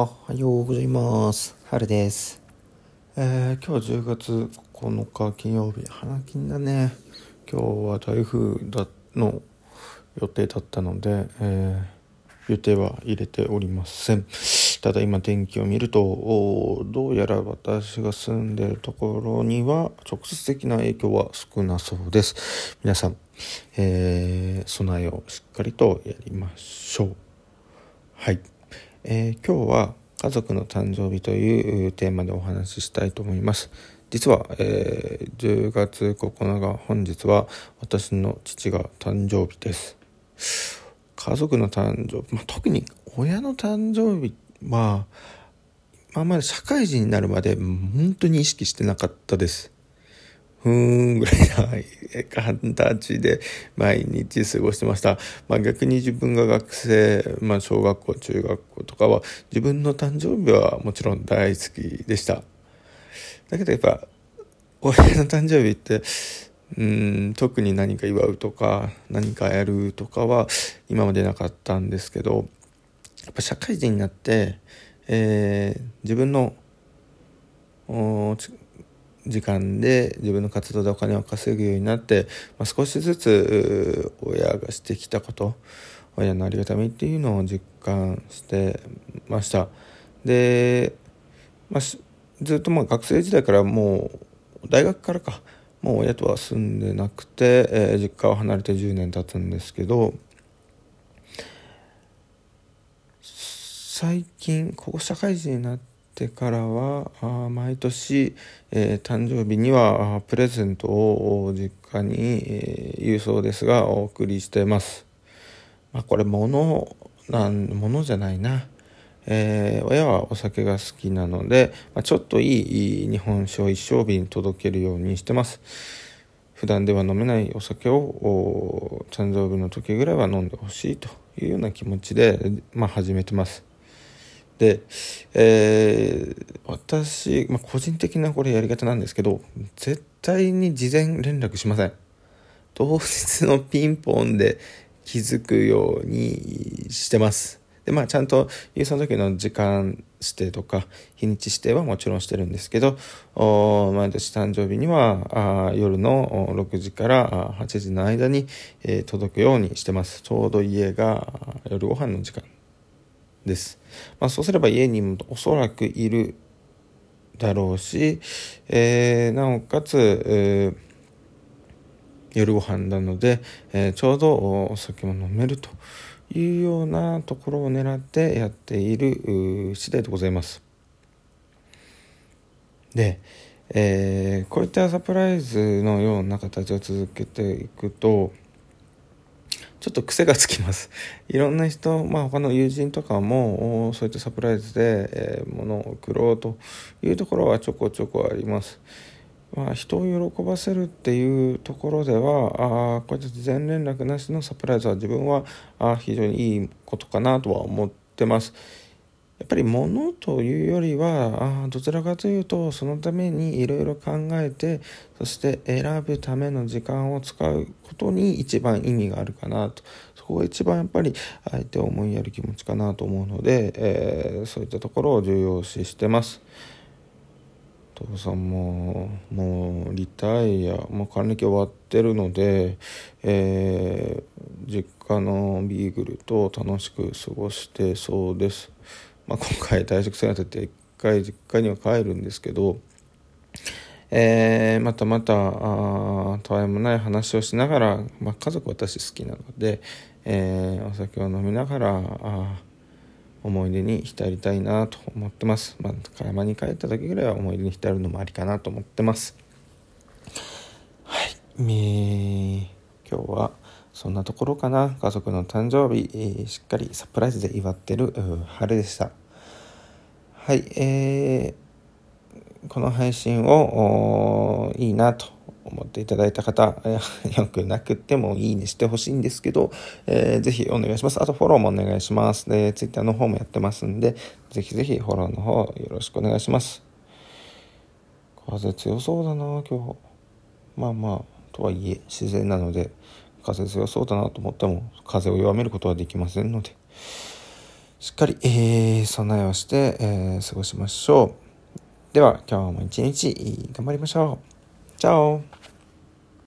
おはようございます。春です。えー、今日10月9日金曜日、花金だね。今日は台風だの予定だったので、えー、予定は入れておりません。ただ今天気を見ると、どうやら私が住んでるところには直接的な影響は少なそうです。皆さん、えー、備えをしっかりとやりましょう。はい。えー今日は家族の誕生日というテーマでお話ししたいと思います。実は、えー10月9日本日は私の父が誕生日です。家族の誕生日、まあ、特に親の誕生日は今まで社会人になるまで本当に意識してなかったです。ふーんぐらいな形で毎日過ごしてました。まあ逆に自分が学生、まあ小学校、中学校とかは自分の誕生日はもちろん大好きでした。だけどやっぱ親の誕生日ってうん特に何か祝うとか何かやるとかは今までなかったんですけどやっぱ社会人になって、えー自分のお時間で自分の活動でお金を稼ぐようになって、まあ、少しずつ親がしてきたこと親のありがたみっていうのを実感してました。で、まあ、ずっとまあ学生時代からもう大学からかもう親とは住んでなくて、えー実家を離れて10年経つんですけど最近ここ社会人になってからはあ毎年、えー誕生日にはプレゼントを実家に、えー郵送ですがお送りしてます。まあ、これ物なん物じゃないな、えー親はお酒が好きなので、まあ、ちょっといいいい日本酒を一升瓶に届けるようにしてます。普段では飲めないお酒をお誕生日の時ぐらいは飲んでほしいというような気持ちで、まあ、始めてます。で、えー私、まあ、個人的なこれやり方なんですけど絶対に事前連絡しません。当日のピンポンで気づくようにしてます。でまあちゃんとその時の時間指定とか日にち指定はもちろんしてるんですけど毎年誕生日にはあ夜の6時から8時の間に、えー届くようにしてます。ちょうど家が夜ご飯の時間。です、まあ、そうすれば家にもおそらくいるだろうし、えーなおかつ、えー夜ご飯なので、えーちょうどお酒も飲めるというようなところを狙ってやっている次第でございます。で、えこういったサプライズのような形を続けていくとちょっと癖がつきます。いろんな人、まあ他の友人とかもそういったサプライズで、えー物を送ろうというところはちょこちょこあります。まあ、人を喜ばせるっていうところではああこうやって事前連絡なしのサプライズは自分はあ非常にいいことかなとは思ってます。やっぱり物というよりはあどちらかというとそのためにいろいろ考えてそして選ぶための時間を使うことに一番意味があるかなとそこが一番やっぱり相手を思いやる気持ちかなと思うので、えーそういったところを重要視してます。父さんももうリタイアもう還暦終わってるので、えー実家のビーグルと楽しく過ごしてそうです、まあ、今回退職にあたって一回実家には帰るんですけど、えーまたまたあたわいもない話をしながら、まあ、家族私好きなので、えーお酒を飲みながらあ思い出に浸りたいなと思ってます。まあ、山に帰った時ぐらいは思い出に浸るのもありかなと思ってます。はい。えー今日はそんなところかな。家族の誕生日、えーしっかりサプライズで祝ってる春でした。はい。えーこの配信をいいなと思っていただいた方、よくなくてもいいねしてほしいんですけど、えーぜひお願いします。あとフォローもお願いします。で、ツイッターの方もやってますんで、ぜひぜひフォローの方よろしくお願いします。風強そうだな、今日。まあまあ、とはいえ自然なので、風強そうだなと思っても、風を弱めることはできませんので。しっかり、えー、備えをして、えー、過ごしましょう。では、今日も一日頑張りましょう。チャオ